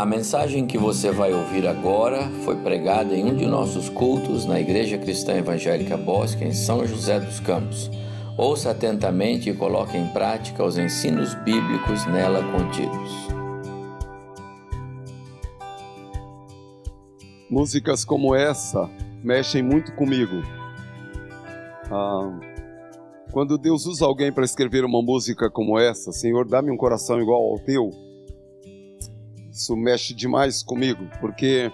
A mensagem que você vai ouvir agora foi pregada em um de nossos cultos na Igreja Cristã Evangélica Bosque, em São José dos Campos. Ouça atentamente e coloque em prática os ensinos bíblicos nela contidos. Músicas como essa mexem muito comigo. Ah, quando Deus usa alguém para escrever uma música como essa, Senhor, dá-me um coração igual ao teu isso mexe demais comigo, porque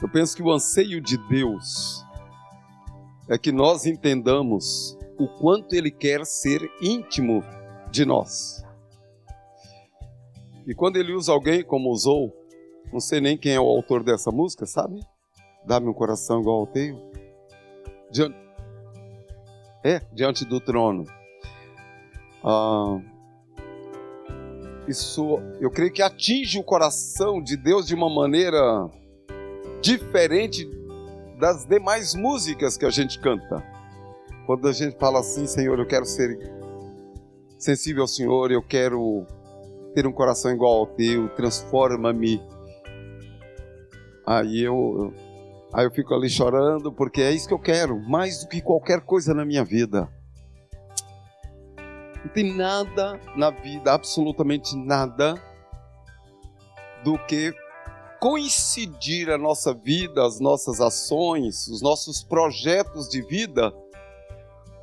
eu penso que o anseio de Deus é que nós entendamos o quanto Ele quer ser íntimo de nós. E quando Ele usa alguém como usou, não sei nem quem é o autor dessa música, sabe? Dá-me um coração igual ao teu. Diante, é, diante do trono. Ah, isso eu creio que atinge o coração de Deus de uma maneira diferente das demais músicas que a gente canta. Quando a gente fala assim, Senhor, eu quero ser sensível ao Senhor, eu quero ter um coração igual ao teu, transforma-me. Aí eu, aí eu fico ali chorando, porque é isso que eu quero, mais do que qualquer coisa na minha vida. Não tem nada na vida, absolutamente nada, do que coincidir a nossa vida, as nossas ações, os nossos projetos de vida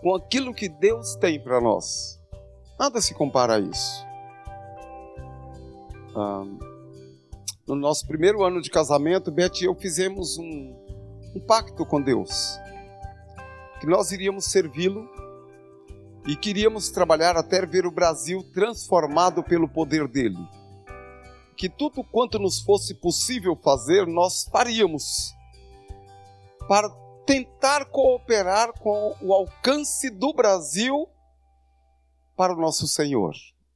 com aquilo que Deus tem para nós. Nada se compara a isso. Ah, no nosso primeiro ano de casamento, Beth e eu fizemos um, um pacto com Deus. Que nós iríamos servi-lo e queríamos trabalhar até ver o Brasil transformado pelo poder dele. Que tudo quanto nos fosse possível fazer, nós faríamos para tentar cooperar com o alcance do Brasil para o nosso Senhor.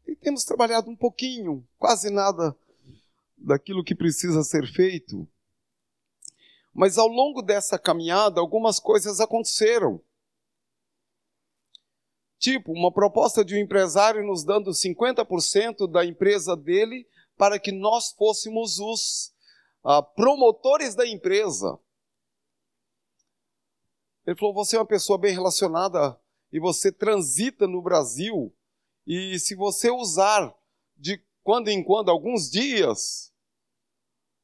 E temos trabalhado um pouquinho, quase nada daquilo que precisa ser feito. Mas ao longo dessa caminhada, algumas coisas aconteceram. Tipo, uma proposta de um empresário nos dando 50% da empresa dele para que nós fôssemos os uh, promotores da empresa. Ele falou: você é uma pessoa bem relacionada e você transita no Brasil, e se você usar de quando em quando, alguns dias,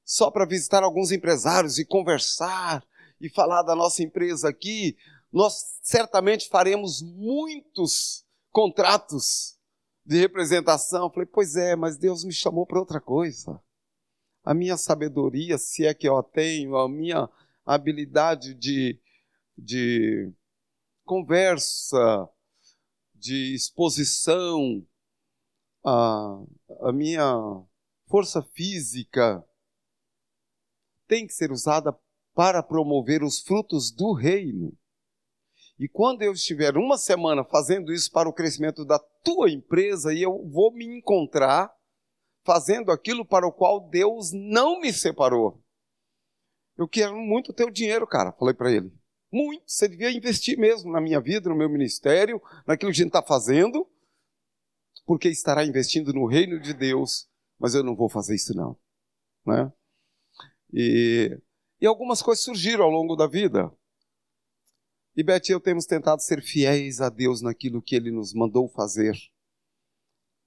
só para visitar alguns empresários e conversar e falar da nossa empresa aqui, nós certamente faremos muitos contratos de representação. Eu falei, pois é, mas Deus me chamou para outra coisa. A minha sabedoria, se é que eu a tenho, a minha habilidade de, de conversa, de exposição, a, a minha força física tem que ser usada para promover os frutos do reino. E quando eu estiver uma semana fazendo isso para o crescimento da tua empresa, e eu vou me encontrar fazendo aquilo para o qual Deus não me separou. Eu quero muito teu dinheiro, cara, falei para ele. Muito, você devia investir mesmo na minha vida, no meu ministério, naquilo que a gente está fazendo, porque estará investindo no reino de Deus, mas eu não vou fazer isso não. Né? E, e algumas coisas surgiram ao longo da vida. E Beth e eu temos tentado ser fiéis a Deus naquilo que Ele nos mandou fazer.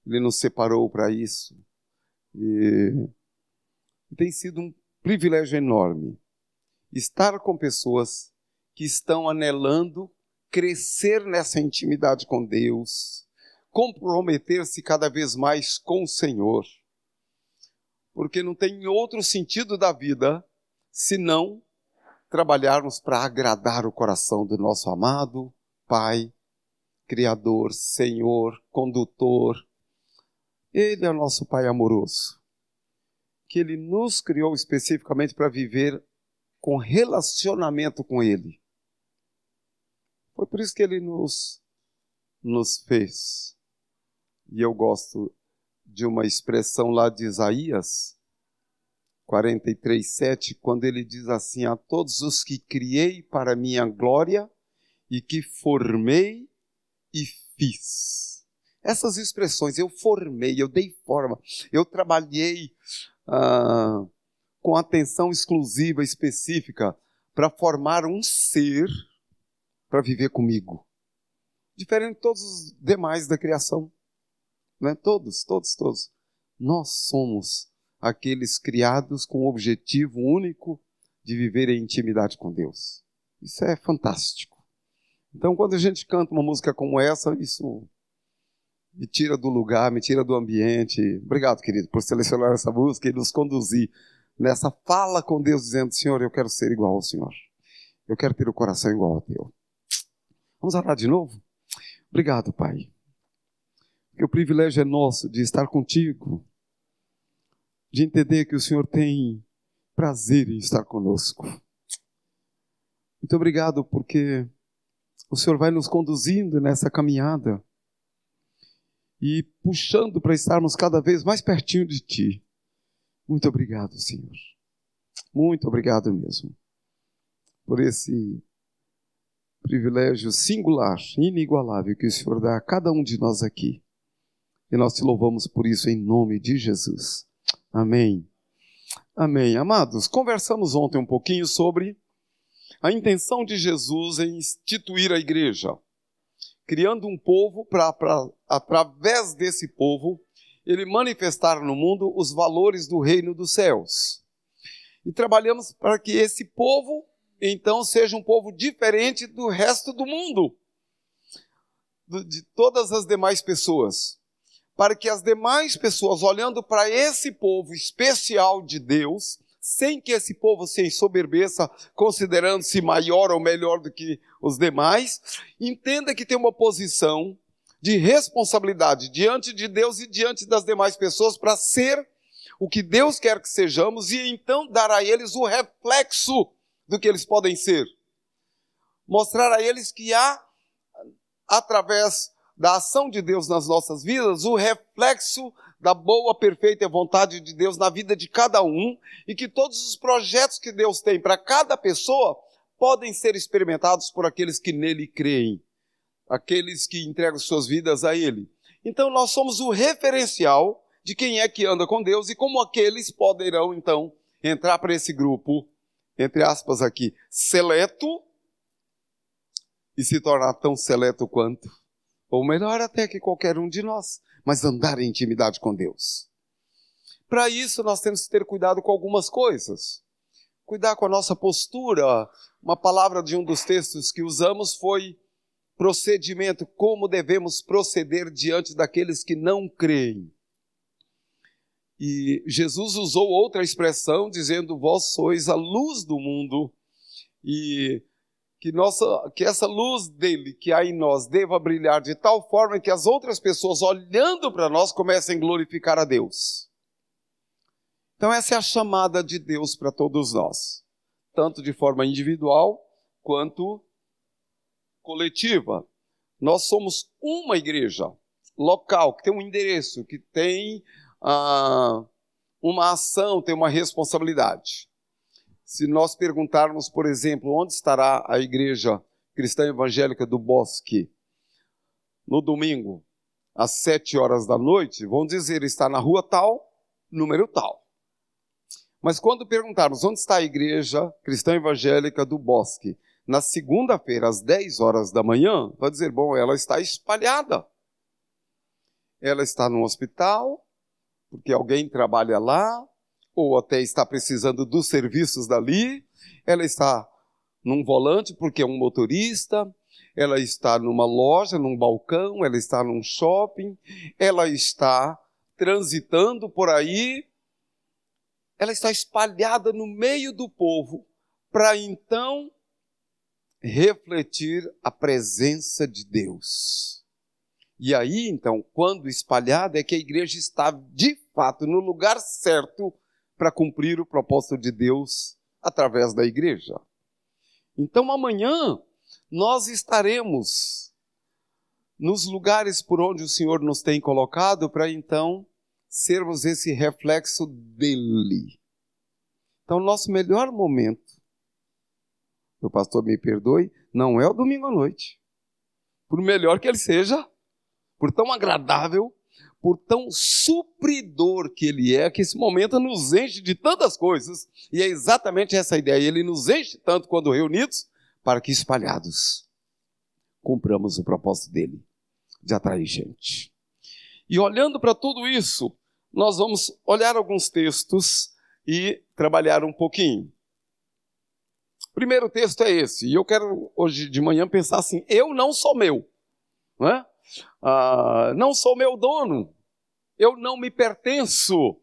Ele nos separou para isso. E tem sido um privilégio enorme estar com pessoas que estão anelando crescer nessa intimidade com Deus, comprometer-se cada vez mais com o Senhor. Porque não tem outro sentido da vida senão trabalharmos para agradar o coração do nosso amado Pai, Criador, Senhor, Condutor. Ele é o nosso Pai amoroso, que Ele nos criou especificamente para viver com relacionamento com Ele. Foi por isso que Ele nos, nos fez. E eu gosto de uma expressão lá de Isaías, 43, 7, quando ele diz assim: A todos os que criei para minha glória e que formei e fiz. Essas expressões, eu formei, eu dei forma, eu trabalhei ah, com atenção exclusiva, específica, para formar um ser para viver comigo. Diferente de todos os demais da criação. Né? Todos, todos, todos. Nós somos aqueles criados com o objetivo único de viver em intimidade com Deus. Isso é fantástico. Então, quando a gente canta uma música como essa, isso me tira do lugar, me tira do ambiente. Obrigado, querido, por selecionar essa música e nos conduzir nessa fala com Deus, dizendo: Senhor, eu quero ser igual ao Senhor. Eu quero ter o coração igual ao teu. Vamos orar de novo? Obrigado, Pai. Porque o privilégio é nosso de estar contigo, de entender que o Senhor tem prazer em estar conosco. Muito obrigado porque o Senhor vai nos conduzindo nessa caminhada e puxando para estarmos cada vez mais pertinho de Ti. Muito obrigado, Senhor. Muito obrigado mesmo por esse privilégio singular, inigualável que o Senhor dá a cada um de nós aqui. E nós te louvamos por isso em nome de Jesus. Amém. Amém. Amados, conversamos ontem um pouquinho sobre a intenção de Jesus em instituir a igreja, criando um povo para, através desse povo, ele manifestar no mundo os valores do reino dos céus. E trabalhamos para que esse povo, então, seja um povo diferente do resto do mundo, de todas as demais pessoas para que as demais pessoas, olhando para esse povo especial de Deus, sem que esse povo se ensoberbeça, considerando-se maior ou melhor do que os demais, entenda que tem uma posição de responsabilidade diante de Deus e diante das demais pessoas para ser o que Deus quer que sejamos e então dar a eles o reflexo do que eles podem ser. Mostrar a eles que há, através da ação de Deus nas nossas vidas, o reflexo da boa, perfeita vontade de Deus na vida de cada um e que todos os projetos que Deus tem para cada pessoa podem ser experimentados por aqueles que nele creem, aqueles que entregam suas vidas a Ele. Então nós somos o referencial de quem é que anda com Deus e como aqueles poderão então entrar para esse grupo, entre aspas aqui, seleto e se tornar tão seleto quanto ou melhor até que qualquer um de nós, mas andar em intimidade com Deus. Para isso, nós temos que ter cuidado com algumas coisas. Cuidar com a nossa postura. Uma palavra de um dos textos que usamos foi procedimento, como devemos proceder diante daqueles que não creem. E Jesus usou outra expressão dizendo: Vós sois a luz do mundo. E que, nossa, que essa luz dele que há em nós deva brilhar de tal forma que as outras pessoas olhando para nós comecem a glorificar a Deus. Então, essa é a chamada de Deus para todos nós, tanto de forma individual quanto coletiva. Nós somos uma igreja local, que tem um endereço, que tem ah, uma ação, tem uma responsabilidade. Se nós perguntarmos, por exemplo, onde estará a igreja cristã evangélica do Bosque no domingo, às sete horas da noite, vão dizer está na rua tal, número tal. Mas quando perguntarmos onde está a igreja cristã evangélica do Bosque, na segunda-feira, às 10 horas da manhã, vai dizer, bom, ela está espalhada. Ela está no hospital, porque alguém trabalha lá, ou até está precisando dos serviços dali, ela está num volante porque é um motorista, ela está numa loja, num balcão, ela está num shopping, ela está transitando por aí, ela está espalhada no meio do povo para então refletir a presença de Deus. E aí, então, quando espalhada, é que a igreja está de fato no lugar certo para cumprir o propósito de Deus através da igreja. Então amanhã nós estaremos nos lugares por onde o Senhor nos tem colocado para então sermos esse reflexo dele. Então, nosso melhor momento, o pastor me perdoe, não é o domingo à noite. Por melhor que ele seja, por tão agradável, por tão supridor que Ele é, que esse momento nos enche de tantas coisas. E é exatamente essa ideia. Ele nos enche tanto quando reunidos, para que espalhados cumpramos o propósito dele de atrair gente. E olhando para tudo isso, nós vamos olhar alguns textos e trabalhar um pouquinho. O primeiro texto é esse, e eu quero hoje de manhã pensar assim: eu não sou meu, não é? ah, não sou meu dono, eu não me pertenço.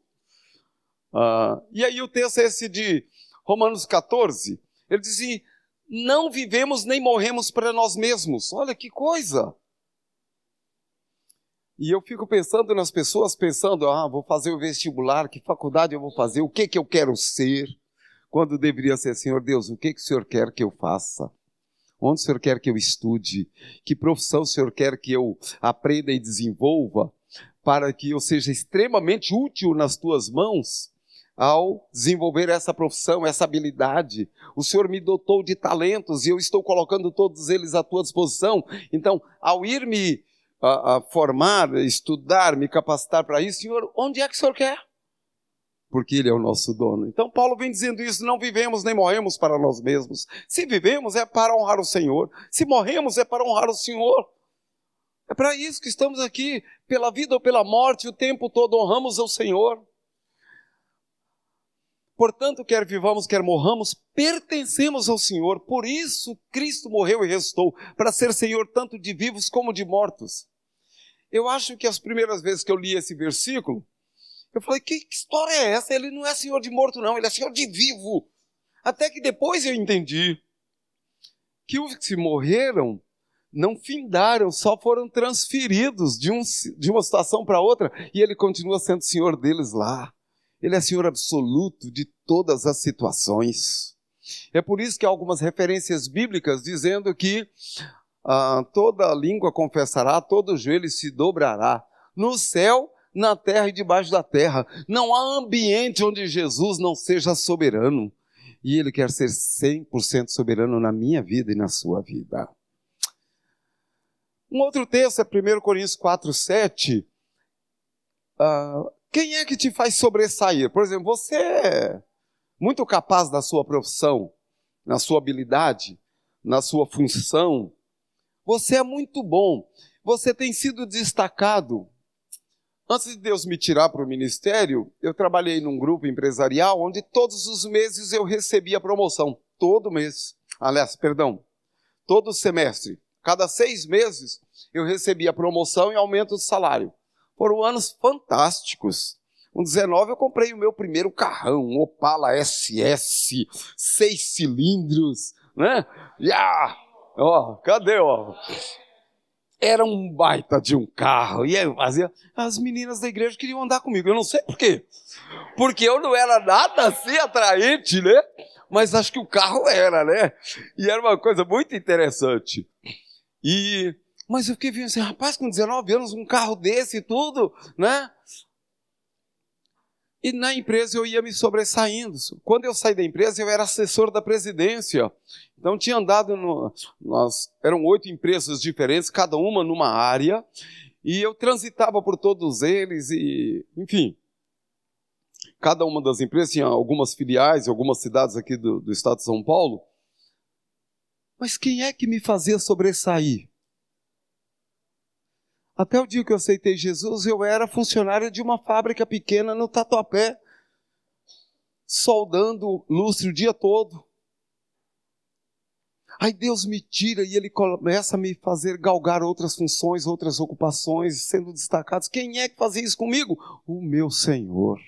Ah, e aí o texto é esse de Romanos 14, ele diz assim, não vivemos nem morremos para nós mesmos. Olha que coisa! E eu fico pensando nas pessoas, pensando, ah, vou fazer o vestibular, que faculdade eu vou fazer, o que, que eu quero ser, quando deveria ser, Senhor Deus, o que, que o Senhor quer que eu faça? Onde o Senhor quer que eu estude? Que profissão o Senhor quer que eu aprenda e desenvolva? Para que eu seja extremamente útil nas tuas mãos ao desenvolver essa profissão, essa habilidade. O Senhor me dotou de talentos e eu estou colocando todos eles à tua disposição. Então, ao ir me a, a formar, estudar, me capacitar para isso, Senhor, onde é que o Senhor quer? porque Ele é o nosso dono. Então, Paulo vem dizendo isso: não vivemos nem morremos para nós mesmos. Se vivemos é para honrar o Senhor, se morremos é para honrar o Senhor. É para isso que estamos aqui, pela vida ou pela morte, o tempo todo honramos ao Senhor. Portanto, quer vivamos, quer morramos, pertencemos ao Senhor. Por isso, Cristo morreu e restou, para ser Senhor tanto de vivos como de mortos. Eu acho que as primeiras vezes que eu li esse versículo, eu falei, que, história é essa? Ele não é senhor de morto, não, ele é senhor de vivo. Até que depois eu entendi que os que morreram não findaram, só foram transferidos de, um, de uma situação para outra e ele continua sendo senhor deles lá. Ele é senhor absoluto de todas as situações. É por isso que há algumas referências bíblicas dizendo que ah, toda língua confessará, todo joelho se dobrará. No céu na terra e debaixo da terra. Não há ambiente onde Jesus não seja soberano. E Ele quer ser 100% soberano na minha vida e na sua vida. Um outro texto é 1 Coríntios 4, 7. Uh, quem é que te faz sobressair? Por exemplo, você é muito capaz da sua profissão, na sua habilidade, na sua função. Você é muito bom. Você tem sido destacado Antes de Deus me tirar para o ministério, eu trabalhei num grupo empresarial onde todos os meses eu recebia promoção. Todo mês. Aliás, perdão, todo semestre. Cada seis meses eu recebia promoção e aumento de salário. Foram anos fantásticos. Com 19 eu comprei o meu primeiro carrão, um Opala SS, seis cilindros, né? Yeah! Ó, cadê, ó? Era um baita de um carro. E eu fazia. As meninas da igreja queriam andar comigo. Eu não sei por quê. Porque eu não era nada assim atraente, né? Mas acho que o carro era, né? E era uma coisa muito interessante. E. Mas eu fiquei vendo assim, rapaz, com 19 anos, um carro desse e tudo, né? E na empresa eu ia me sobressaindo. Quando eu saí da empresa, eu era assessor da presidência. Então tinha andado, no, nós, eram oito empresas diferentes, cada uma numa área, e eu transitava por todos eles e, enfim, cada uma das empresas tinha algumas filiais algumas cidades aqui do, do estado de São Paulo. Mas quem é que me fazia sobressair? Até o dia que eu aceitei Jesus, eu era funcionário de uma fábrica pequena no Tatuapé, soldando lustre o dia todo. Aí Deus me tira e Ele começa a me fazer galgar outras funções, outras ocupações, sendo destacados. Quem é que fazia isso comigo? O meu Senhor.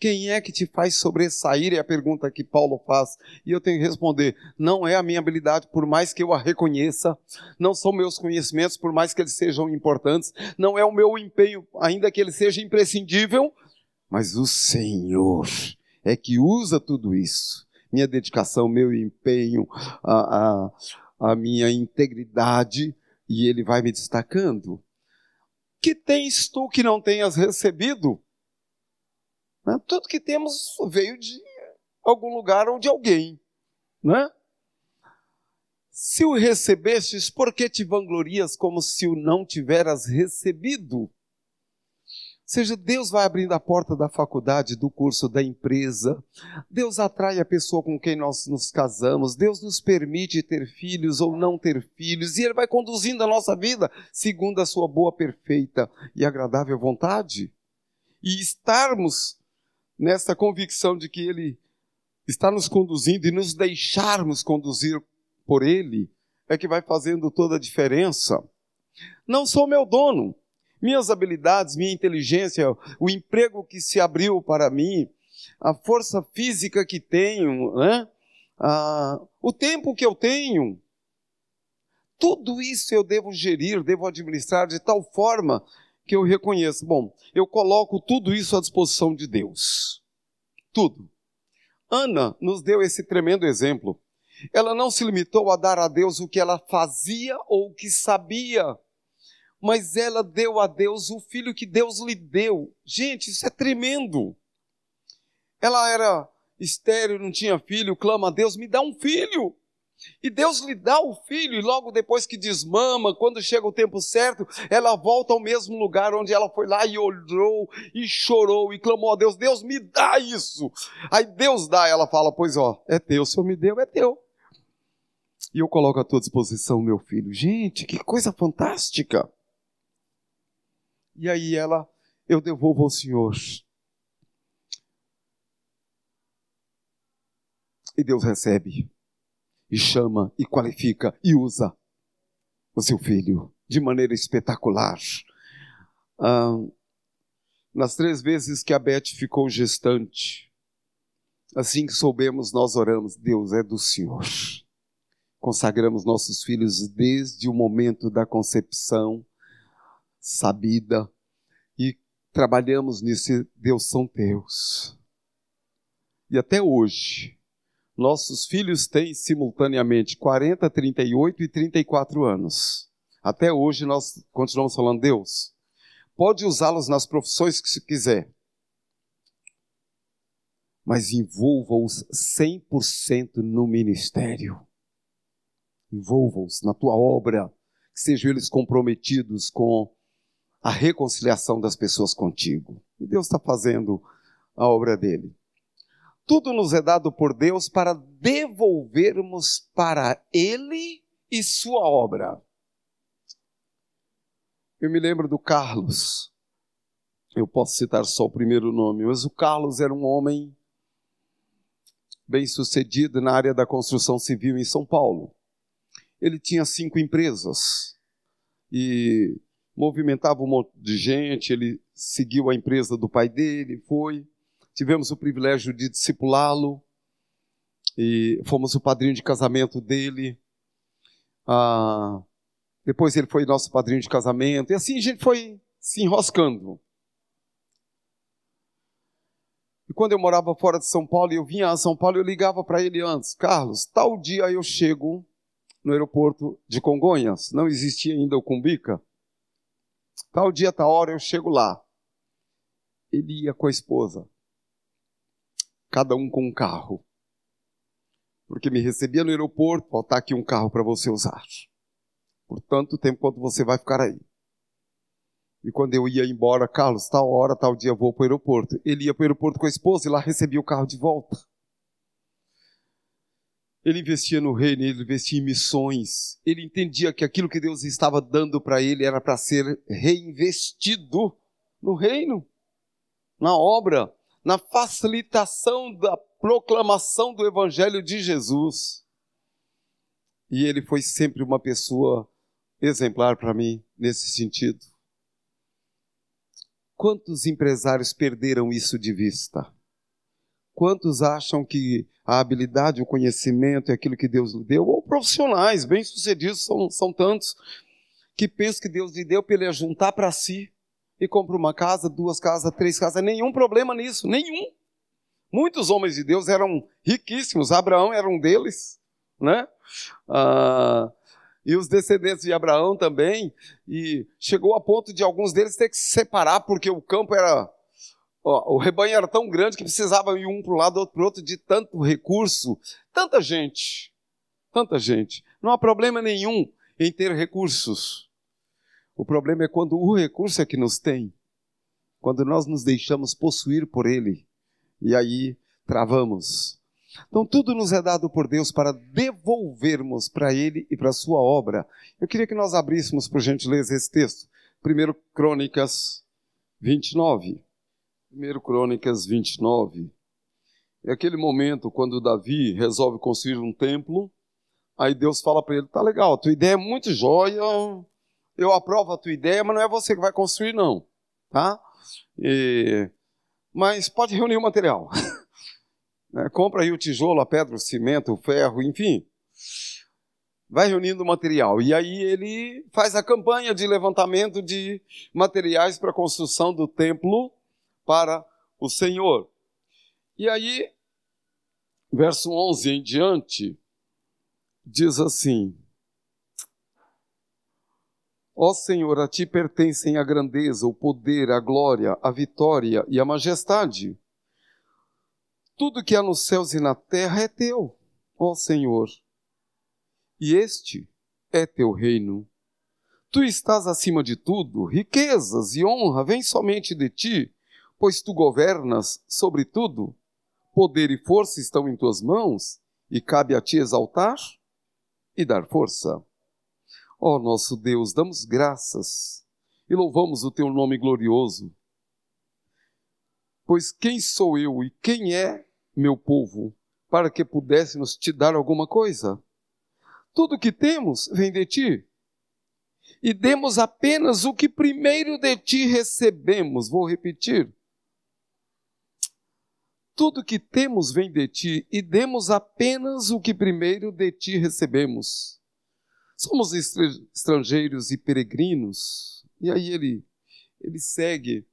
Quem é que te faz sobressair? É a pergunta que Paulo faz. E eu tenho que responder: não é a minha habilidade, por mais que eu a reconheça, não são meus conhecimentos, por mais que eles sejam importantes, não é o meu empenho, ainda que ele seja imprescindível, mas o Senhor é que usa tudo isso. Minha dedicação, meu empenho, a, a, a minha integridade, e ele vai me destacando. Que tens tu que não tenhas recebido? Né? Tudo que temos veio de algum lugar ou de alguém. Né? Se o recebestes, por que te vanglorias como se o não tiveras recebido? seja, Deus vai abrindo a porta da faculdade, do curso, da empresa. Deus atrai a pessoa com quem nós nos casamos. Deus nos permite ter filhos ou não ter filhos. E Ele vai conduzindo a nossa vida segundo a sua boa, perfeita e agradável vontade. E estarmos nessa convicção de que Ele está nos conduzindo e nos deixarmos conduzir por Ele é que vai fazendo toda a diferença. Não sou meu dono minhas habilidades, minha inteligência, o emprego que se abriu para mim, a força física que tenho, né? ah, o tempo que eu tenho. Tudo isso eu devo gerir, devo administrar de tal forma que eu reconheço. Bom, eu coloco tudo isso à disposição de Deus. Tudo. Ana nos deu esse tremendo exemplo. Ela não se limitou a dar a Deus o que ela fazia ou o que sabia mas ela deu a Deus o filho que Deus lhe deu. Gente, isso é tremendo. Ela era estéril, não tinha filho, clama a Deus, me dá um filho. E Deus lhe dá o filho, e logo depois que desmama, quando chega o tempo certo, ela volta ao mesmo lugar onde ela foi lá e olhou, e chorou, e clamou a Deus: Deus, me dá isso. Aí Deus dá, ela fala: Pois ó, é teu, o Senhor me deu, é teu. E eu coloco à tua disposição, meu filho. Gente, que coisa fantástica. E aí ela, eu devolvo ao Senhor. E Deus recebe, e chama, e qualifica, e usa o seu filho de maneira espetacular. Ah, nas três vezes que a Beth ficou gestante, assim que soubemos, nós oramos: Deus é do Senhor. Consagramos nossos filhos desde o momento da concepção sabida e trabalhamos nisso. Deus são teus. E até hoje, nossos filhos têm simultaneamente 40, 38 e 34 anos. Até hoje nós continuamos falando, Deus, pode usá-los nas profissões que se quiser, mas envolva-os 100% no ministério. Envolva-os na tua obra, que sejam eles comprometidos com a reconciliação das pessoas contigo. E Deus está fazendo a obra dele. Tudo nos é dado por Deus para devolvermos para Ele e Sua obra. Eu me lembro do Carlos. Eu posso citar só o primeiro nome, mas o Carlos era um homem bem sucedido na área da construção civil em São Paulo. Ele tinha cinco empresas e movimentava um monte de gente, ele seguiu a empresa do pai dele, foi. Tivemos o privilégio de discipulá-lo e fomos o padrinho de casamento dele. Ah, depois ele foi nosso padrinho de casamento, e assim a gente foi se enroscando. E quando eu morava fora de São Paulo e eu vinha a São Paulo, eu ligava para ele antes: Carlos, tal dia eu chego no aeroporto de Congonhas, não existia ainda o Cumbica. Tal dia, tal hora eu chego lá. Ele ia com a esposa. Cada um com um carro. Porque me recebia no aeroporto, faltar aqui um carro para você usar. Por tanto tempo quanto você vai ficar aí. E quando eu ia embora, Carlos, tal hora, tal dia vou para o aeroporto. Ele ia para o aeroporto com a esposa e lá recebia o carro de volta. Ele investia no reino, ele investia em missões. Ele entendia que aquilo que Deus estava dando para ele era para ser reinvestido no reino, na obra, na facilitação da proclamação do evangelho de Jesus. E ele foi sempre uma pessoa exemplar para mim nesse sentido. Quantos empresários perderam isso de vista? Quantos acham que a habilidade, o conhecimento é aquilo que Deus lhe deu, ou profissionais bem-sucedidos são, são tantos que pensam que Deus lhe deu para ele juntar para si e compra uma casa, duas casas, três casas, nenhum problema nisso, nenhum. Muitos homens de Deus eram riquíssimos, Abraão era um deles, né? Ah, e os descendentes de Abraão também, e chegou a ponto de alguns deles ter que se separar porque o campo era Ó, o rebanho era tão grande que precisava ir um para um lado, outro para o outro, de tanto recurso, tanta gente, tanta gente. Não há problema nenhum em ter recursos. O problema é quando o recurso é que nos tem. quando nós nos deixamos possuir por Ele. E aí travamos. Então, tudo nos é dado por Deus para devolvermos para Ele e para a Sua obra. Eu queria que nós abríssemos, por gentileza, esse texto. 1 Crônicas 29. 1 Crônicas 29. É aquele momento quando Davi resolve construir um templo. Aí Deus fala para ele: tá legal, tua ideia é muito jóia, eu aprovo a tua ideia, mas não é você que vai construir, não. Tá? E... Mas pode reunir o material. Né? Compra aí o tijolo, a pedra, o cimento, o ferro, enfim. Vai reunindo material. E aí ele faz a campanha de levantamento de materiais para a construção do templo para o Senhor. E aí, verso 11 em diante, diz assim: Ó Senhor, a ti pertencem a grandeza, o poder, a glória, a vitória e a majestade tudo que há nos céus e na terra é teu, ó Senhor. E este é teu reino. Tu estás acima de tudo, riquezas e honra vêm somente de ti, pois tu governas sobre tudo. Poder e força estão em tuas mãos, e cabe a ti exaltar e dar força. Ó nosso Deus, damos graças e louvamos o teu nome glorioso. Pois quem sou eu e quem é meu povo, para que pudéssemos te dar alguma coisa. Tudo que temos vem de ti. E demos apenas o que primeiro de ti recebemos. Vou repetir. Tudo que temos vem de ti e demos apenas o que primeiro de ti recebemos. Somos estrangeiros e peregrinos. E aí ele, ele segue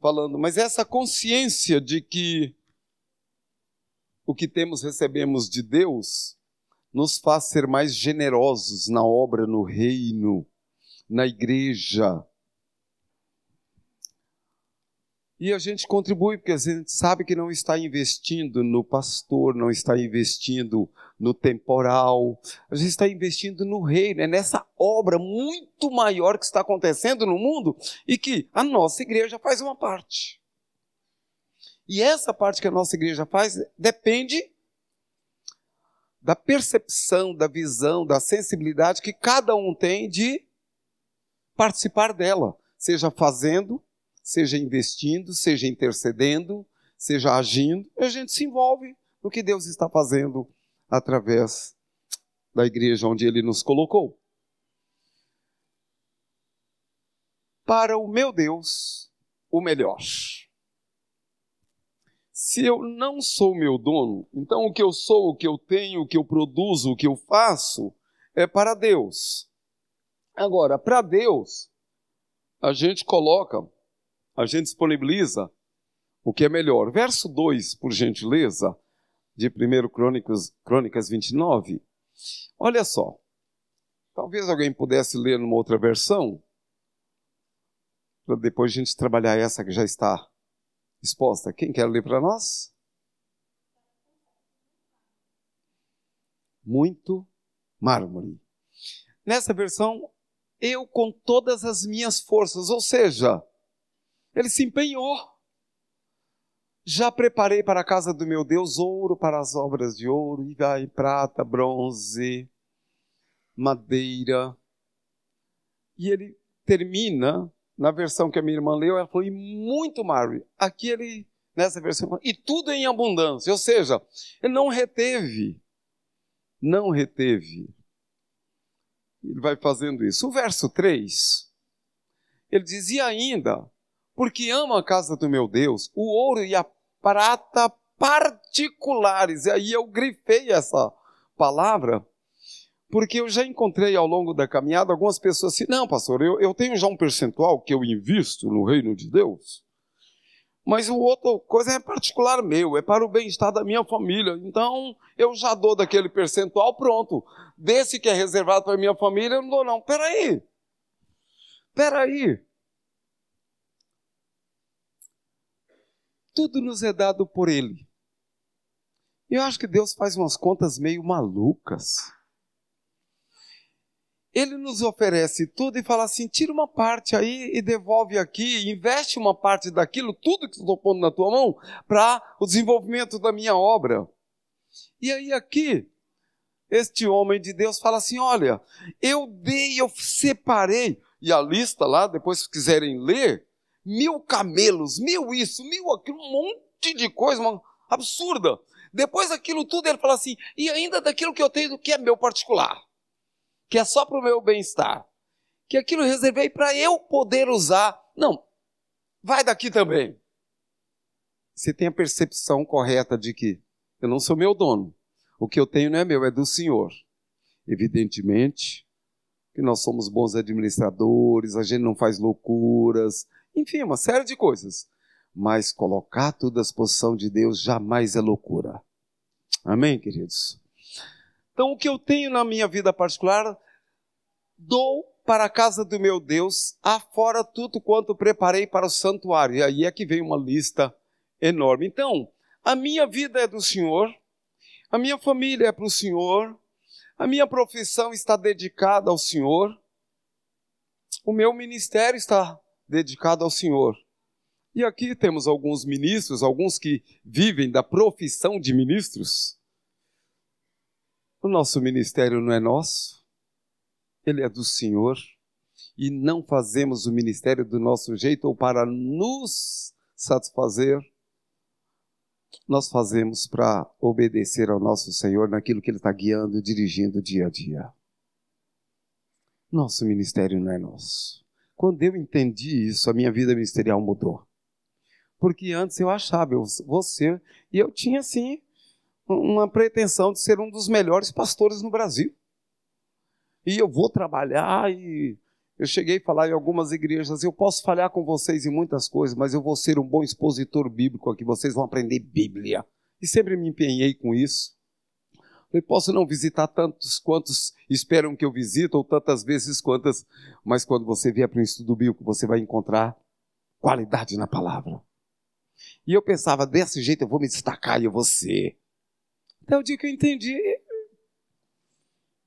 falando, mas essa consciência de que o que temos recebemos de Deus nos faz ser mais generosos na obra, no reino, na igreja. E a gente contribui, porque a gente sabe que não está investindo no pastor, não está investindo no temporal, a gente está investindo no reino, é nessa obra muito maior que está acontecendo no mundo e que a nossa igreja faz uma parte. E essa parte que a nossa igreja faz depende da percepção, da visão, da sensibilidade que cada um tem de participar dela, seja fazendo, seja investindo, seja intercedendo, seja agindo, e a gente se envolve no que Deus está fazendo através da igreja onde ele nos colocou. Para o meu Deus, o melhor. Se eu não sou meu dono, então o que eu sou, o que eu tenho, o que eu produzo, o que eu faço, é para Deus. Agora, para Deus, a gente coloca, a gente disponibiliza o que é melhor. Verso 2, por gentileza, de 1 Crônicas, Crônicas 29. Olha só. Talvez alguém pudesse ler numa outra versão, para depois a gente trabalhar essa que já está exposta. Quem quer ler para nós? Muito mármore. Nessa versão, eu com todas as minhas forças, ou seja, ele se empenhou. Já preparei para a casa do meu Deus ouro para as obras de ouro, e vai prata, bronze, madeira. E ele termina na versão que a minha irmã leu, ela falou, e muito Mary. Aqui ele, nessa versão, e tudo em abundância. Ou seja, ele não reteve. Não reteve. Ele vai fazendo isso. O verso 3, ele dizia ainda, porque amo a casa do meu Deus, o ouro e a prata particulares. E aí eu grifei essa palavra, porque eu já encontrei ao longo da caminhada algumas pessoas assim: não, pastor, eu, eu tenho já um percentual que eu invisto no reino de Deus, mas o outro coisa é particular meu, é para o bem-estar da minha família. Então eu já dou daquele percentual, pronto. Desse que é reservado para minha família, eu não dou, não. Peraí. Peraí. Tudo nos é dado por Ele. Eu acho que Deus faz umas contas meio malucas. ele nos oferece tudo e fala assim: tira uma parte aí e devolve aqui, investe uma parte daquilo, tudo que estou pondo na tua mão, para o desenvolvimento da minha obra. E aí aqui, este homem de Deus fala assim: olha, eu dei, eu separei, e a lista lá, depois se quiserem ler, mil camelos, mil isso, mil aquilo, um monte de coisa, uma absurda. Depois daquilo tudo, ele fala assim: e ainda daquilo que eu tenho que é meu particular que é só para o meu bem-estar, que aquilo eu reservei para eu poder usar. Não, vai daqui também. Você tem a percepção correta de que eu não sou meu dono, o que eu tenho não é meu, é do Senhor. Evidentemente que nós somos bons administradores, a gente não faz loucuras, enfim, uma série de coisas. Mas colocar tudo à disposição de Deus jamais é loucura. Amém, queridos? Então, o que eu tenho na minha vida particular, dou para a casa do meu Deus, afora tudo quanto preparei para o santuário. E aí é que vem uma lista enorme. Então, a minha vida é do Senhor, a minha família é para o Senhor, a minha profissão está dedicada ao Senhor, o meu ministério está dedicado ao Senhor. E aqui temos alguns ministros, alguns que vivem da profissão de ministros. O nosso ministério não é nosso, ele é do Senhor. E não fazemos o ministério do nosso jeito ou para nos satisfazer. Nós fazemos para obedecer ao nosso Senhor naquilo que Ele está guiando, dirigindo dia a dia. Nosso ministério não é nosso. Quando eu entendi isso, a minha vida ministerial mudou. Porque antes eu achava, eu vou ser, e eu tinha assim uma pretensão de ser um dos melhores pastores no Brasil. E eu vou trabalhar e eu cheguei a falar em algumas igrejas, eu posso falhar com vocês em muitas coisas, mas eu vou ser um bom expositor bíblico aqui, vocês vão aprender Bíblia. E sempre me empenhei com isso. Eu posso não visitar tantos quantos esperam que eu visite, ou tantas vezes quantas, mas quando você vier para o estudo bíblico, você vai encontrar qualidade na palavra. E eu pensava, desse jeito eu vou me destacar e eu vou ser. Até o dia que eu entendi,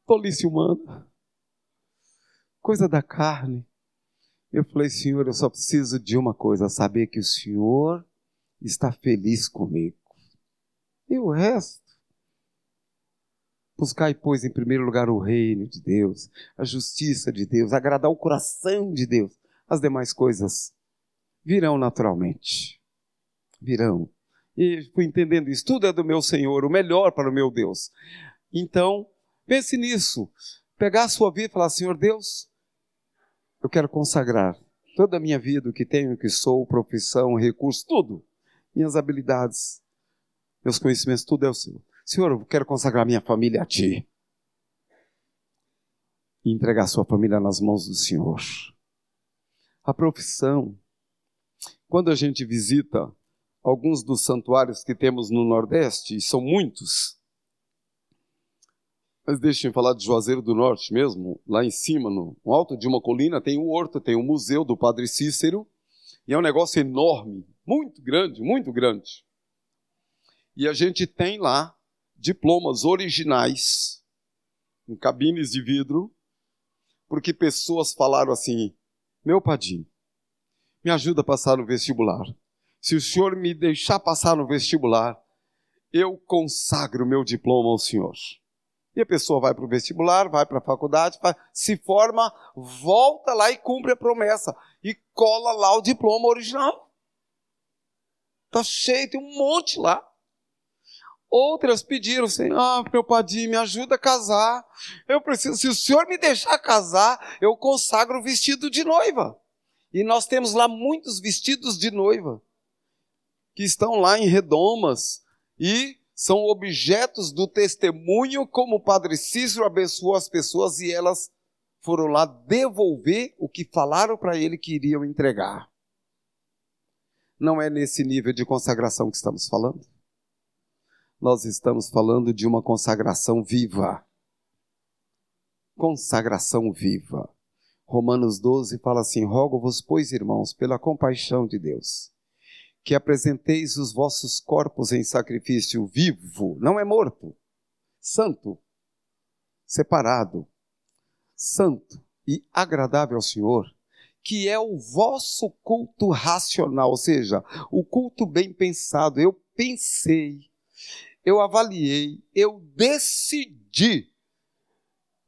tolice humana, coisa da carne. Eu falei, Senhor, eu só preciso de uma coisa, saber que o Senhor está feliz comigo. E o resto? Buscar, pois, em primeiro lugar o reino de Deus, a justiça de Deus, agradar o coração de Deus. As demais coisas virão naturalmente. Virão e fui entendendo isso. Tudo é do meu Senhor, o melhor para o meu Deus. Então, pense nisso. Pegar a sua vida e falar: Senhor Deus, eu quero consagrar toda a minha vida, o que tenho, o que sou, profissão, recurso, tudo, minhas habilidades, meus conhecimentos, tudo é o Senhor. Senhor, eu quero consagrar minha família a Ti. E entregar sua família nas mãos do Senhor. A profissão. Quando a gente visita alguns dos santuários que temos no Nordeste, e são muitos. Mas deixem falar de Juazeiro do Norte mesmo, lá em cima, no, no alto de uma colina, tem o horto, tem o museu do Padre Cícero, e é um negócio enorme, muito grande, muito grande. E a gente tem lá diplomas originais, em cabines de vidro, porque pessoas falaram assim: meu padrinho, me ajuda a passar no vestibular se o senhor me deixar passar no vestibular, eu consagro meu diploma ao senhor. E a pessoa vai para o vestibular, vai para a faculdade, se forma, volta lá e cumpre a promessa. E cola lá o diploma original. Está cheio, tem um monte lá. Outras pediram assim: Ah, meu padrinho, me ajuda a casar. Eu preciso, se o senhor me deixar casar, eu consagro o vestido de noiva. E nós temos lá muitos vestidos de noiva que estão lá em redomas e são objetos do testemunho, como o Padre Cícero abençoou as pessoas e elas foram lá devolver o que falaram para ele que iriam entregar. Não é nesse nível de consagração que estamos falando. Nós estamos falando de uma consagração viva. Consagração viva. Romanos 12 fala assim: Rogo-vos, pois, irmãos, pela compaixão de Deus que apresenteis os vossos corpos em sacrifício vivo, não é morto, santo, separado, santo e agradável ao Senhor, que é o vosso culto racional, ou seja, o culto bem pensado. Eu pensei, eu avaliei, eu decidi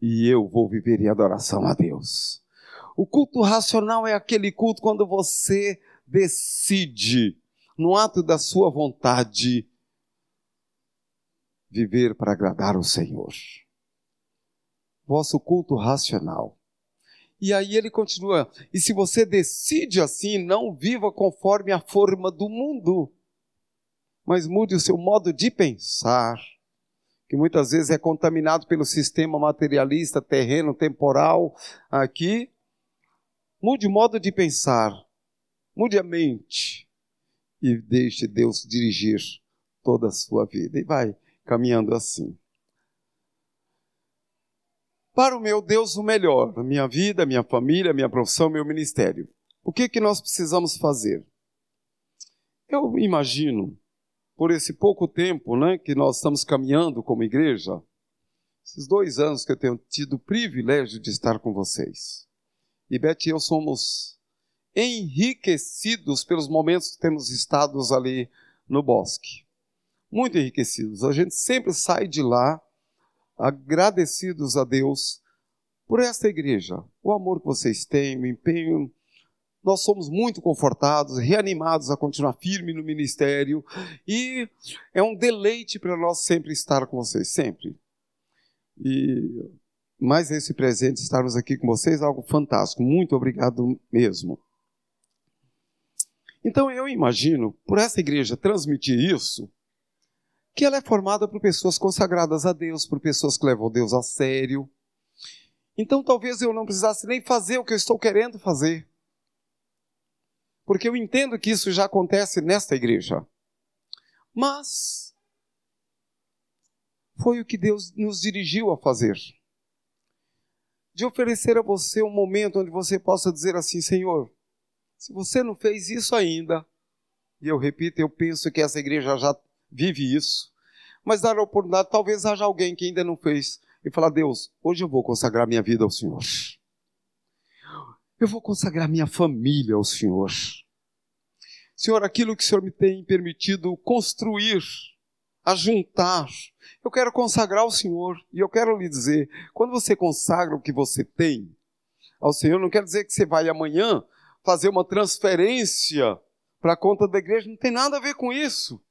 e eu vou viver em adoração a Deus. O culto racional é aquele culto quando você decide, no ato da sua vontade, viver para agradar o Senhor. Vosso culto racional. E aí ele continua: e se você decide assim, não viva conforme a forma do mundo, mas mude o seu modo de pensar, que muitas vezes é contaminado pelo sistema materialista, terreno, temporal aqui. Mude o modo de pensar, mude a mente e deixe Deus dirigir toda a sua vida. E vai caminhando assim. Para o meu Deus, o melhor, minha vida, minha família, minha profissão, meu ministério. O que, que nós precisamos fazer? Eu imagino, por esse pouco tempo né, que nós estamos caminhando como igreja, esses dois anos que eu tenho tido o privilégio de estar com vocês, e Beth e eu somos enriquecidos pelos momentos que temos estado ali no bosque muito enriquecidos. A gente sempre sai de lá agradecidos a Deus por esta igreja, o amor que vocês têm, o empenho. Nós somos muito confortados, reanimados a continuar firme no ministério e é um deleite para nós sempre estar com vocês, sempre. E mais esse presente, estarmos aqui com vocês, algo fantástico. Muito obrigado mesmo. Então eu imagino, por essa igreja transmitir isso, que ela é formada por pessoas consagradas a Deus, por pessoas que levam Deus a sério. Então talvez eu não precisasse nem fazer o que eu estou querendo fazer. Porque eu entendo que isso já acontece nesta igreja. Mas foi o que Deus nos dirigiu a fazer. De oferecer a você um momento onde você possa dizer assim: Senhor, se você não fez isso ainda, e eu repito, eu penso que essa igreja já vive isso, mas dar a oportunidade, talvez haja alguém que ainda não fez, e falar: Deus, hoje eu vou consagrar minha vida ao Senhor. Eu vou consagrar minha família ao Senhor. Senhor, aquilo que o Senhor me tem permitido construir, ajuntar, eu quero consagrar ao Senhor. E eu quero lhe dizer: quando você consagra o que você tem ao Senhor, não quer dizer que você vai amanhã fazer uma transferência para a conta da igreja, não tem nada a ver com isso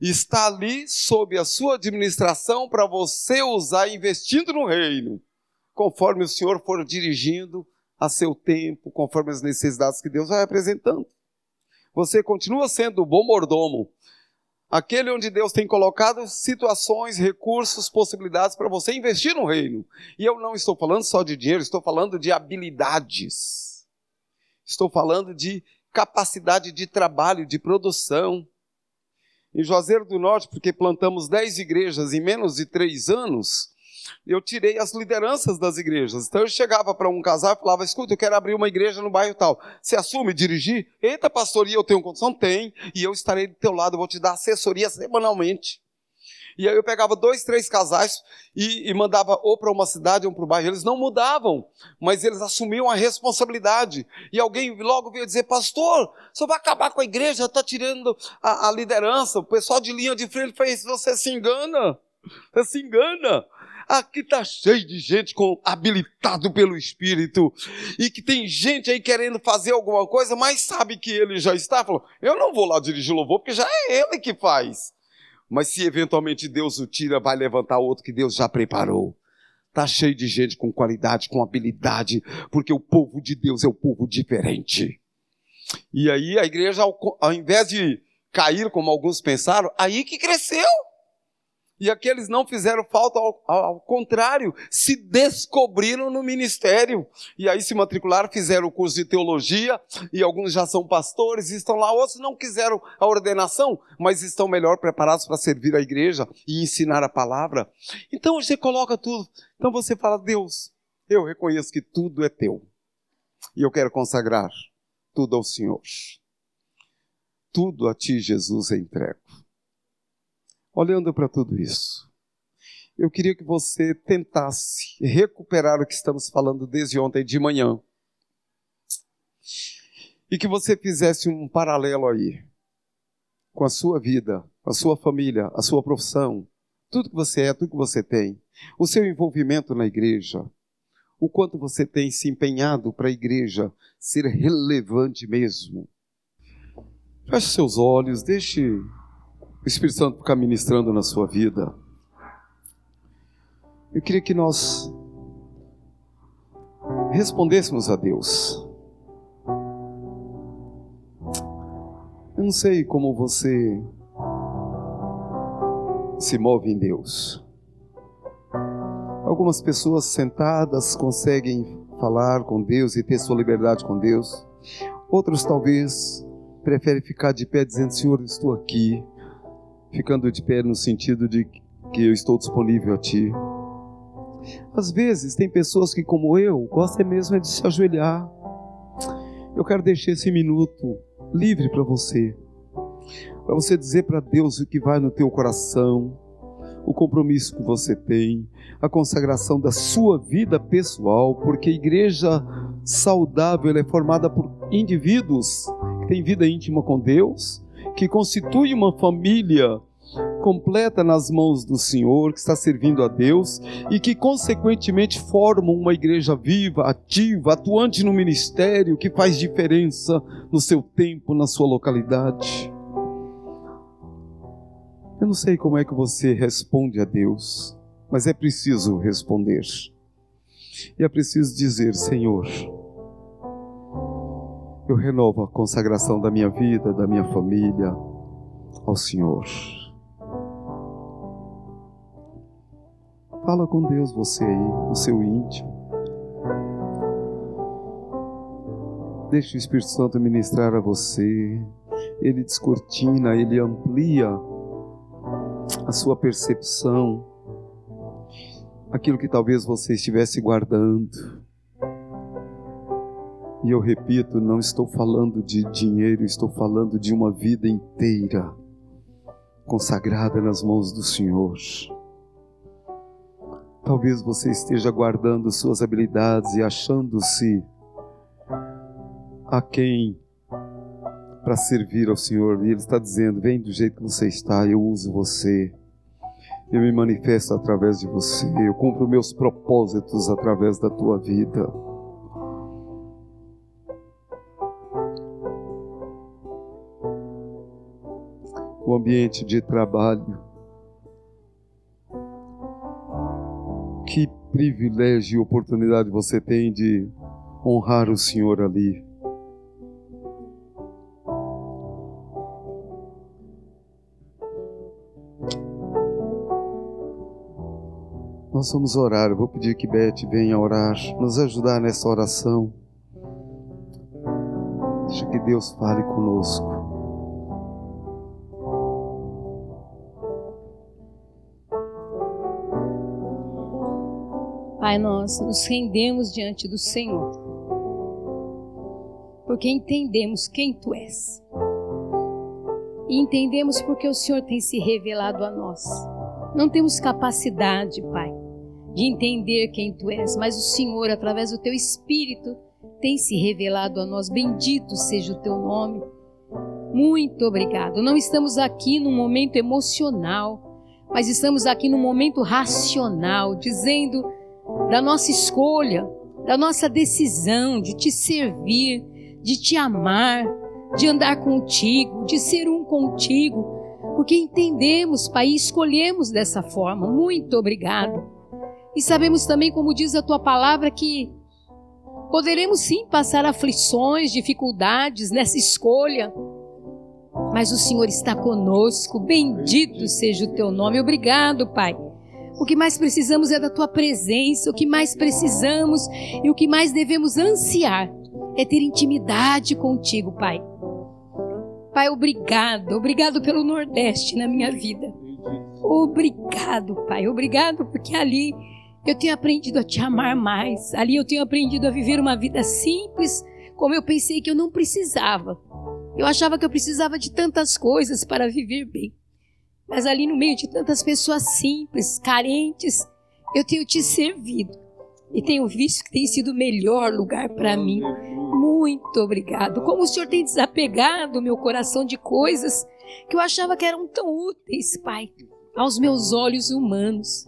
está ali sob a sua administração para você usar investindo no reino, conforme o Senhor for dirigindo a seu tempo, conforme as necessidades que Deus vai apresentando. Você continua sendo o bom mordomo, aquele onde Deus tem colocado situações, recursos, possibilidades para você investir no reino. E eu não estou falando só de dinheiro, estou falando de habilidades. Estou falando de capacidade de trabalho, de produção, em Juazeiro do Norte, porque plantamos 10 igrejas em menos de três anos, eu tirei as lideranças das igrejas. Então eu chegava para um casal e falava: escuta, eu quero abrir uma igreja no bairro tal. Você assume dirigir? Eita, pastoria, eu tenho condição? Tem. E eu estarei do teu lado, vou te dar assessoria semanalmente. E aí eu pegava dois, três casais e, e mandava ou para uma cidade ou para o bairro. Eles não mudavam, mas eles assumiam a responsabilidade. E alguém logo veio dizer, pastor, você vai acabar com a igreja, está tirando a, a, liderança. O pessoal de linha de frente fez, você se engana, você se engana. Aqui está cheio de gente com, habilitado pelo Espírito e que tem gente aí querendo fazer alguma coisa, mas sabe que ele já está. Falou, eu não vou lá dirigir louvor porque já é ele que faz. Mas se eventualmente Deus o tira, vai levantar outro que Deus já preparou. Está cheio de gente com qualidade, com habilidade, porque o povo de Deus é o povo diferente. E aí a igreja, ao, ao invés de cair como alguns pensaram, aí que cresceu. E aqueles não fizeram falta, ao, ao, contrário, se descobriram no ministério. E aí se matricularam, fizeram o curso de teologia, e alguns já são pastores, estão lá, outros não quiseram a ordenação, mas estão melhor preparados para servir a igreja e ensinar a palavra. Então você coloca tudo. Então você fala, Deus, eu reconheço que tudo é teu. E eu quero consagrar tudo ao Senhor. Tudo a ti, Jesus, eu entrego olhando para tudo isso. eu queria que você tentasse recuperar o que estamos falando desde ontem de manhã. E que você fizesse um paralelo aí com a sua vida, a sua família, a sua profissão, tudo que você é, tudo que você tem, o seu envolvimento na igreja, o quanto você tem se empenhado para a igreja ser relevante mesmo. Feche seus olhos, deixe o Espírito Santo ficar ministrando na sua vida. Eu queria que nós respondêssemos a Deus. Eu não sei como você se move em Deus. Algumas pessoas sentadas conseguem falar com Deus e ter sua liberdade com Deus. Outros talvez preferem ficar de pé dizendo: Senhor, estou aqui. Ficando de pé no sentido de que eu estou disponível a Ti. Às vezes tem pessoas que, como eu, gostam mesmo de se ajoelhar. Eu quero deixar esse minuto livre para você, para você dizer para Deus o que vai no teu coração, o compromisso que você tem, a consagração da sua vida pessoal, porque a igreja saudável é formada por indivíduos que têm vida íntima com Deus, que constitui uma família completa nas mãos do Senhor, que está servindo a Deus e que, consequentemente, formam uma igreja viva, ativa, atuante no ministério, que faz diferença no seu tempo, na sua localidade. Eu não sei como é que você responde a Deus, mas é preciso responder. E é preciso dizer: Senhor, eu renovo a consagração da minha vida, da minha família ao Senhor. Fala com Deus você aí, no seu íntimo. Deixe o Espírito Santo ministrar a você. Ele descortina, ele amplia a sua percepção, aquilo que talvez você estivesse guardando. E eu repito, não estou falando de dinheiro, estou falando de uma vida inteira consagrada nas mãos do Senhor. Talvez você esteja guardando suas habilidades e achando-se a quem para servir ao Senhor. E Ele está dizendo: vem do jeito que você está, eu uso você. Eu me manifesto através de você. Eu cumpro meus propósitos através da tua vida. O ambiente de trabalho Que privilégio e oportunidade você tem de honrar o Senhor ali. Nós vamos orar. Eu vou pedir que Beth venha orar, nos ajudar nessa oração. Deixa que Deus fale conosco. Pai, nós nos rendemos diante do Senhor, porque entendemos quem Tu és. E entendemos porque o Senhor tem se revelado a nós. Não temos capacidade, Pai, de entender quem Tu és, mas o Senhor, através do Teu Espírito, tem se revelado a nós. Bendito seja o Teu nome. Muito obrigado. Não estamos aqui num momento emocional, mas estamos aqui num momento racional, dizendo da nossa escolha, da nossa decisão de te servir, de te amar, de andar contigo, de ser um contigo, porque entendemos, Pai, e escolhemos dessa forma. Muito obrigado. E sabemos também, como diz a tua palavra, que poderemos sim passar aflições, dificuldades nessa escolha, mas o Senhor está conosco. Bendito seja o teu nome. Obrigado, Pai o que mais precisamos é da tua presença, o que mais precisamos e o que mais devemos ansiar é ter intimidade contigo, Pai. Pai, obrigado, obrigado pelo Nordeste na minha vida. Obrigado, Pai, obrigado porque ali eu tenho aprendido a te amar mais. Ali eu tenho aprendido a viver uma vida simples, como eu pensei que eu não precisava. Eu achava que eu precisava de tantas coisas para viver bem. Mas ali no meio de tantas pessoas simples, carentes, eu tenho te servido e tenho visto que tem sido o melhor lugar para mim. Muito obrigado. Como o Senhor tem desapegado meu coração de coisas que eu achava que eram tão úteis, Pai, aos meus olhos humanos.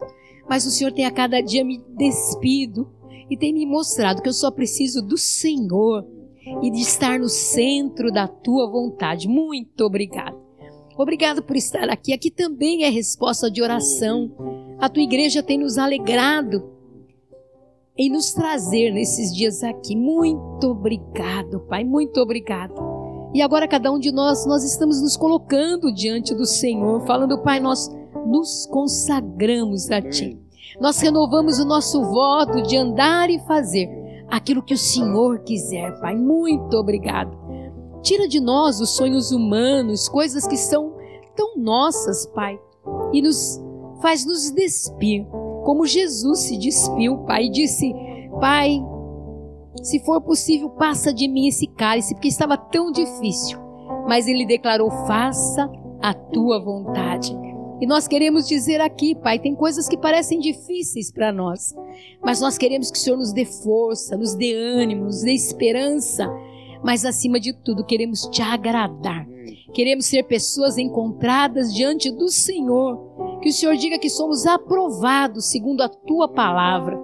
Mas o Senhor tem a cada dia me despido e tem me mostrado que eu só preciso do Senhor e de estar no centro da tua vontade. Muito obrigado. Obrigado por estar aqui. Aqui também é resposta de oração. A tua igreja tem nos alegrado em nos trazer nesses dias aqui. Muito obrigado, Pai. Muito obrigado. E agora cada um de nós, nós estamos nos colocando diante do Senhor, falando, Pai, nós nos consagramos a Ti. Nós renovamos o nosso voto de andar e fazer aquilo que o Senhor quiser, Pai. Muito obrigado. Tira de nós os sonhos humanos, coisas que são tão nossas, Pai, e nos faz nos despir, como Jesus se despiu, Pai, e disse: Pai, se for possível, passa de mim esse cálice, porque estava tão difícil. Mas ele declarou: Faça a tua vontade. E nós queremos dizer aqui, Pai, tem coisas que parecem difíceis para nós, mas nós queremos que o Senhor nos dê força, nos dê ânimo, nos dê esperança, mas acima de tudo, queremos te agradar. Queremos ser pessoas encontradas diante do Senhor. Que o Senhor diga que somos aprovados segundo a tua palavra.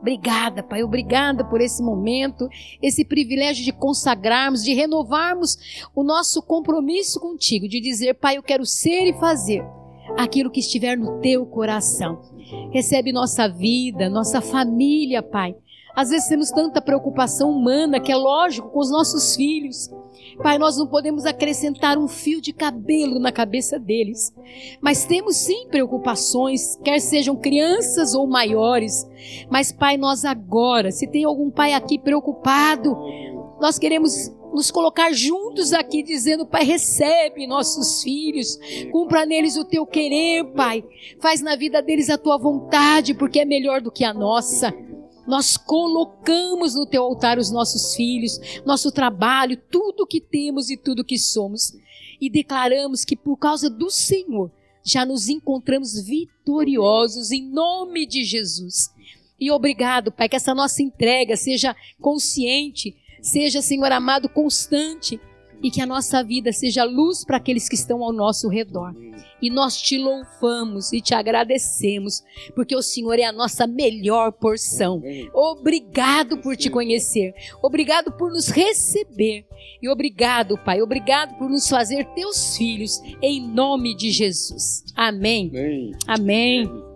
Obrigada, Pai, obrigada por esse momento, esse privilégio de consagrarmos, de renovarmos o nosso compromisso contigo, de dizer, Pai, eu quero ser e fazer aquilo que estiver no teu coração. Recebe nossa vida, nossa família, Pai. Às vezes temos tanta preocupação humana que é lógico com os nossos filhos. Pai, nós não podemos acrescentar um fio de cabelo na cabeça deles, mas temos sim preocupações, quer sejam crianças ou maiores. Mas, Pai, nós agora, se tem algum pai aqui preocupado, nós queremos nos colocar juntos aqui, dizendo: Pai, recebe nossos filhos, cumpra neles o teu querer, Pai, faz na vida deles a tua vontade, porque é melhor do que a nossa. Nós colocamos no teu altar os nossos filhos, nosso trabalho, tudo que temos e tudo que somos. E declaramos que por causa do Senhor já nos encontramos vitoriosos em nome de Jesus. E obrigado, Pai, que essa nossa entrega seja consciente, seja, Senhor amado, constante e que a nossa vida seja luz para aqueles que estão ao nosso redor. E nós te louvamos e te agradecemos, porque o Senhor é a nossa melhor porção. Obrigado por te conhecer, obrigado por nos receber e obrigado, Pai, obrigado por nos fazer teus filhos, em nome de Jesus. Amém. Amém. Amém.